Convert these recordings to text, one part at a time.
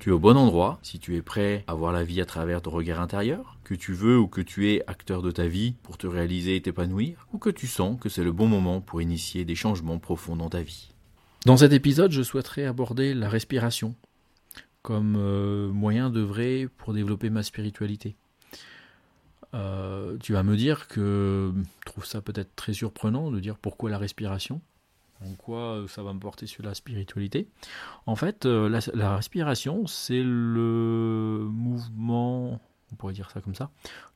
Tu es au bon endroit si tu es prêt à voir la vie à travers ton regard intérieur, que tu veux ou que tu es acteur de ta vie pour te réaliser et t'épanouir, ou que tu sens que c'est le bon moment pour initier des changements profonds dans ta vie. Dans cet épisode, je souhaiterais aborder la respiration comme euh, moyen d'œuvrer pour développer ma spiritualité. Euh, tu vas me dire que je trouve ça peut-être très surprenant de dire pourquoi la respiration en quoi euh, ça va me porter sur la spiritualité? En fait, euh, la, respiration, c'est le mouvement, on pourrait dire ça comme ça,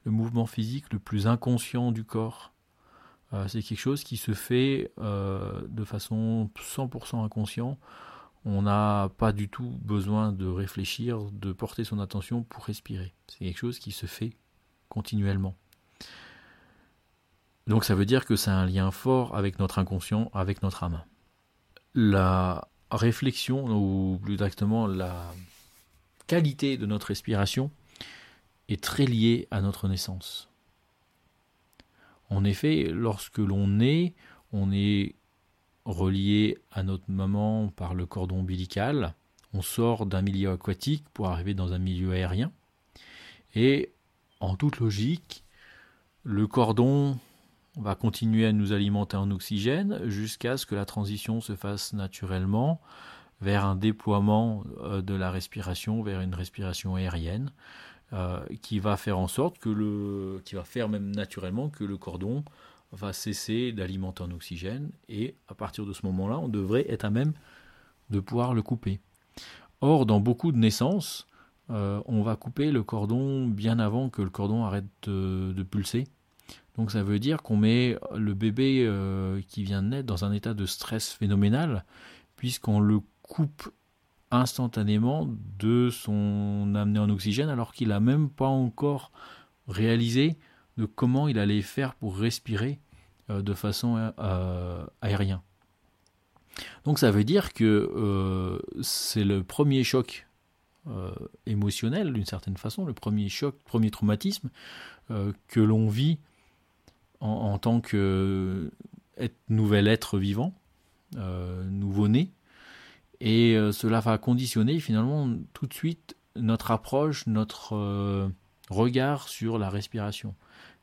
le mouvement physique le plus inconscient du corps. Euh, c'est quelque chose qui se fait de façon 100% inconscient. On n'a pas du tout besoin de réfléchir, de porter son attention pour respirer. C'est quelque chose qui se fait continuellement. Donc ça veut dire que c'est un lien fort avec notre inconscient, avec notre âme. La réflexion, ou plus exactement la qualité de notre respiration, est très liée à notre naissance. En effet, lorsque l'on naît, on est relié à notre maman par le cordon ombilical. On sort d'un milieu aquatique pour arriver dans un milieu aérien. Et en toute logique, le cordon on va continuer à nous alimenter en oxygène jusqu'à ce que la transition se fasse naturellement vers un déploiement euh, de la respiration, vers une respiration aérienne, euh, qui va faire en sorte que le, qui va faire même naturellement que le cordon va cesser d'alimenter en oxygène et à partir de ce moment-là, on devrait être à même de pouvoir le couper. Or, dans beaucoup de naissances, euh, on va couper le cordon bien avant que le cordon arrête de pulser donc ça veut dire qu'on met le bébé euh, qui vient de naître dans un état de stress phénoménal, puisqu'on le coupe instantanément de son amené en oxygène, alors qu'il n'a même pas encore réalisé de comment il allait faire pour respirer euh, de façon euh, aérienne. Donc ça veut dire que c'est le premier choc émotionnel, d'une certaine façon, le premier choc, premier traumatisme que l'on vit en, tant que nouvel être vivant, euh, nouveau-né. Et euh, cela va conditionner finalement tout de suite notre approche, notre euh, regard sur la respiration.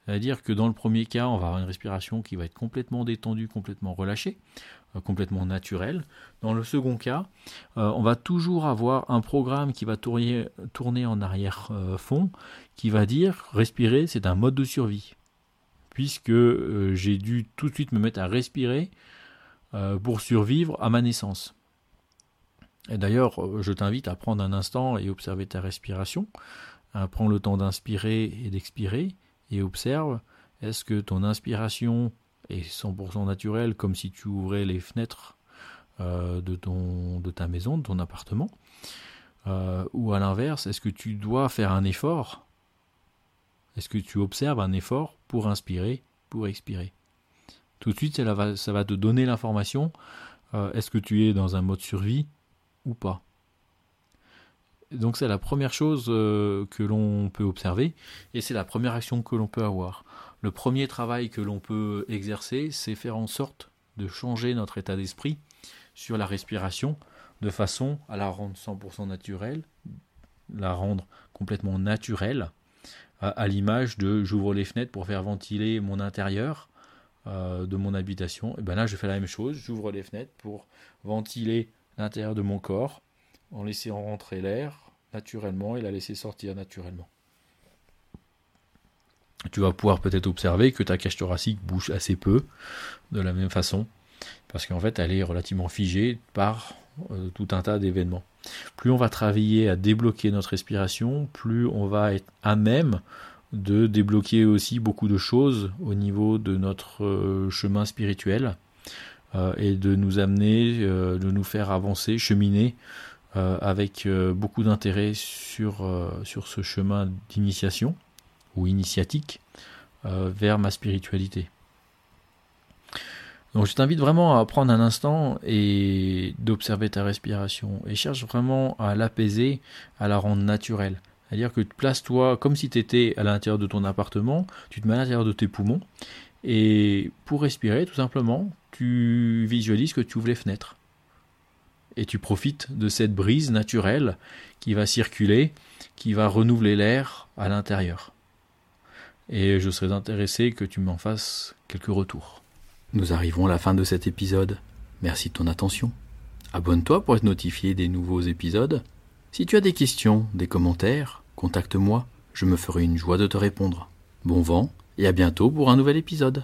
C'est-à-dire que dans le premier cas, on va avoir une respiration qui va être complètement détendue, complètement relâchée, complètement naturelle. Dans le second cas, on va toujours avoir un programme qui va tourner, tourner en arrière-fond, qui va dire respirer, c'est un mode de survie puisque euh, j'ai dû tout de suite me mettre à respirer euh, pour survivre à ma naissance. Et d'ailleurs, euh, je t'invite à prendre un instant et observer ta respiration. Prends le temps d'inspirer et d'expirer et observe est-ce que ton inspiration est 100% naturelle comme si tu ouvrais les fenêtres de, ton, de ta maison, de ton appartement Ou à l'inverse, est-ce que tu dois faire un effort est-ce que tu observes un effort pour inspirer, pour expirer? Tout de suite, ça va, te donner l'information. Euh, est-ce que tu es dans un mode survie ou pas? Donc c'est la première chose euh, que l'on peut observer et c'est la première action que l'on peut avoir. Le premier travail que l'on peut exercer, c'est faire en sorte de changer notre état d'esprit sur la respiration de façon à la rendre 100% naturelle, la rendre complètement naturelle, à, l'image de j'ouvre les fenêtres pour faire ventiler mon intérieur euh, de mon habitation. Et ben là, je fais la même chose, j'ouvre les fenêtres pour ventiler l'intérieur de mon corps en laissant rentrer l'air naturellement et la laisser sortir naturellement. Tu vas pouvoir peut-être observer que ta cage thoracique bouge assez peu de la même façon parce qu'en fait elle est relativement figée par euh, tout un tas d'événements. Plus on va travailler à débloquer notre respiration, plus on va être à même de débloquer aussi beaucoup de choses au niveau de notre euh, chemin spirituel euh, et de nous amener, de nous faire avancer, cheminer avec beaucoup d'intérêt sur ce chemin d'initiation ou initiatique vers ma spiritualité. Donc je t'invite vraiment à prendre un instant et d'observer ta respiration et cherche vraiment à l'apaiser, à la rendre naturelle. C'est-à-dire que place-toi comme si tu étais à l'intérieur de ton appartement, tu te mets à l'intérieur de tes poumons et pour respirer tout simplement, tu visualises que tu ouvres les fenêtres. Et tu profites de cette brise naturelle qui va circuler, qui va renouveler l'air à l'intérieur. Et je serais intéressé que tu m'en fasses quelques retours. Nous arrivons à la fin de cet épisode. Merci de ton attention. Abonne-toi pour être notifié des nouveaux épisodes. Si tu as des questions, des commentaires, contacte-moi, je me ferai une joie de te répondre. Bon vent et à bientôt pour un nouvel épisode.